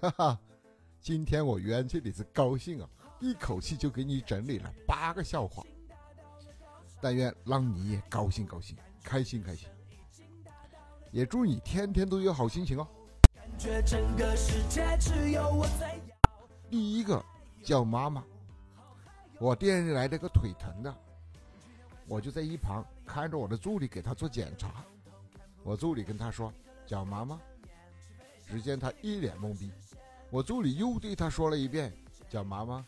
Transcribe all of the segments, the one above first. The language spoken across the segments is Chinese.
哈哈，今天我元气的是高兴啊，一口气就给你整理了八个笑话。但愿让你也高兴高兴，开心开心。也祝你天天都有好心情哦。第一个叫妈妈，我店里来了个腿疼的，我就在一旁看着我的助理给他做检查。我助理跟他说叫妈妈，只见他一脸懵逼。我助理又对他说了一遍叫妈妈，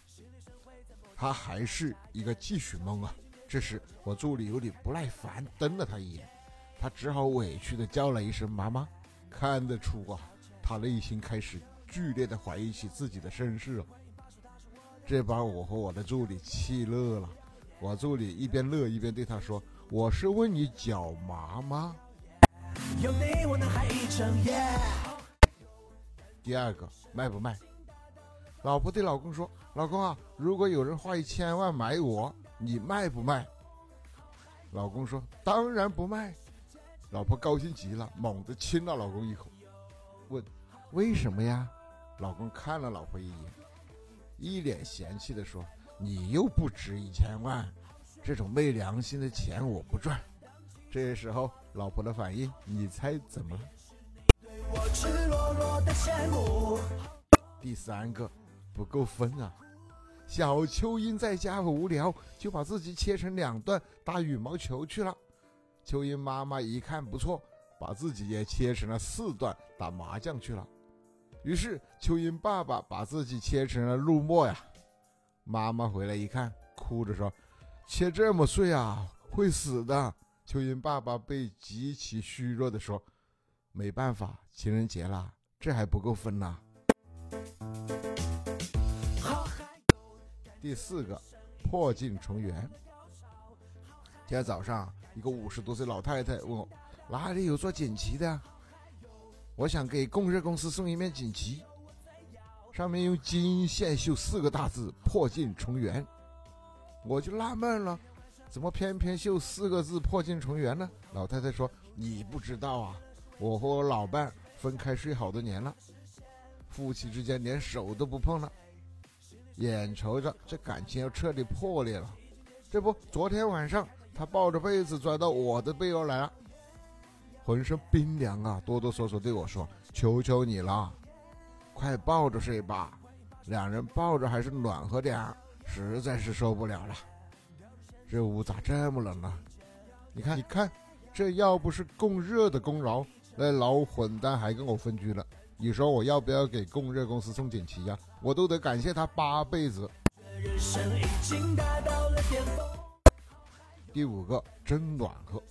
他还是一个继续懵啊。这时我助理有点不耐烦，瞪了他一眼。他只好委屈的叫了一声“妈妈”，看得出啊，他内心开始剧烈的怀疑起自己的身世了。这把我和我的助理气乐了。我助理一边乐一边对他说：“我是问你脚麻吗？”第二个卖不卖？老婆对老公说：“老公啊，如果有人花一千万买我，你卖不卖？”老公说：“当然不卖。”老婆高兴极了，猛地亲了老公一口，问：“为什么呀？”老公看了老婆一眼，一脸嫌弃地说：“你又不值一千万，这种没良心的钱我不赚。”这时候，老婆的反应，你猜怎么了？第三个不够分啊！小蚯蚓在家无聊，就把自己切成两段打羽毛球去了。蚯蚓妈妈一看不错，把自己也切成了四段打麻将去了。于是蚯蚓爸爸把自己切成了陆墨呀。妈妈回来一看，哭着说：“切这么碎啊，会死的。”蚯蚓爸爸被极其虚弱的说：“没办法，情人节了，这还不够分呐。”第四个，破镜重圆。今天早上。一个五十多岁老太太问我：“哪里有做锦旗的？我想给供热公司送一面锦旗，上面用金线绣四个大字‘破镜重圆’。”我就纳闷了，怎么偏偏绣四个字“破镜重圆”呢？老太太说：“你不知道啊，我和我老伴分开睡好多年了，夫妻之间连手都不碰了，眼瞅着这感情要彻底破裂了。这不，昨天晚上。”他抱着被子钻到我的被窝来了，浑身冰凉啊，哆哆嗦嗦对我说：“求求你了，快抱着睡吧。”两人抱着还是暖和点实在是受不了了。这屋咋这么冷呢？你看，你看，这要不是供热的功劳，那老混蛋还跟我分居了。你说我要不要给供热公司送锦旗呀？我都得感谢他八辈子。第五个真暖和，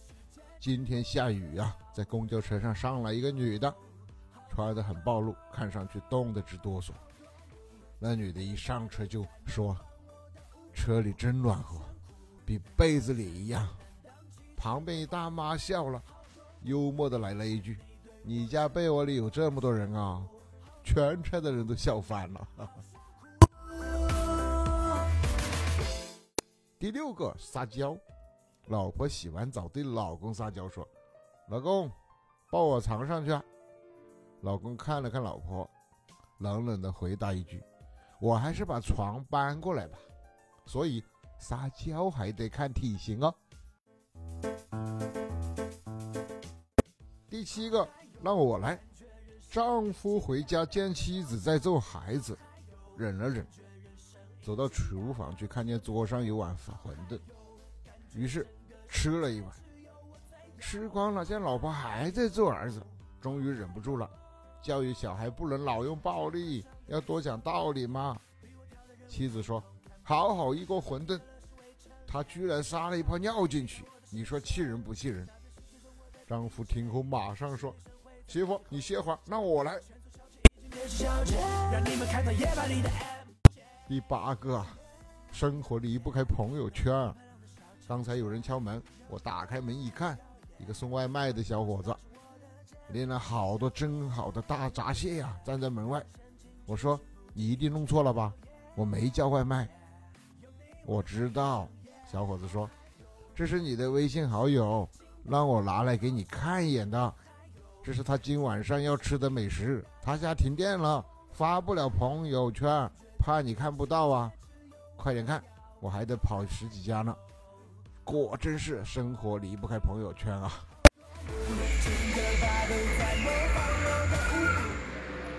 今天下雨呀，在公交车上上来一个女的，穿的很暴露，看上去冻得直哆嗦。那女的一上车就说：“车里真暖和，比被子里一样。”旁边一大妈笑了，幽默的来了一句：“你家被窝里有这么多人啊？”全车的人都笑翻了。第六个撒娇。老婆洗完澡对老公撒娇说：“老公，抱我床上去。”老公看了看老婆，冷冷的回答一句：“我还是把床搬过来吧。”所以撒娇还得看体型哦。第七个，让我来。丈夫回家见妻子在揍孩子，忍了忍，走到厨房去，看见桌上有碗馄饨，于是。吃了一碗，吃光了，见老婆还在揍儿子，终于忍不住了。教育小孩不能老用暴力，要多讲道理嘛。妻子说：“好好一锅馄饨，他居然撒了一泡尿进去，你说气人不气人？”丈夫听后马上说：“媳妇，你歇会儿，那我来。”第八个，生活离不开朋友圈。刚才有人敲门，我打开门一看，一个送外卖的小伙子，拎了好多蒸好的大闸蟹呀，站在门外。我说：“你一定弄错了吧？我没叫外卖。”我知道，小伙子说：“这是你的微信好友，让我拿来给你看一眼的。这是他今晚上要吃的美食。他家停电了，发不了朋友圈，怕你看不到啊！快点看，我还得跑十几家呢。果真是生活离不开朋友圈啊！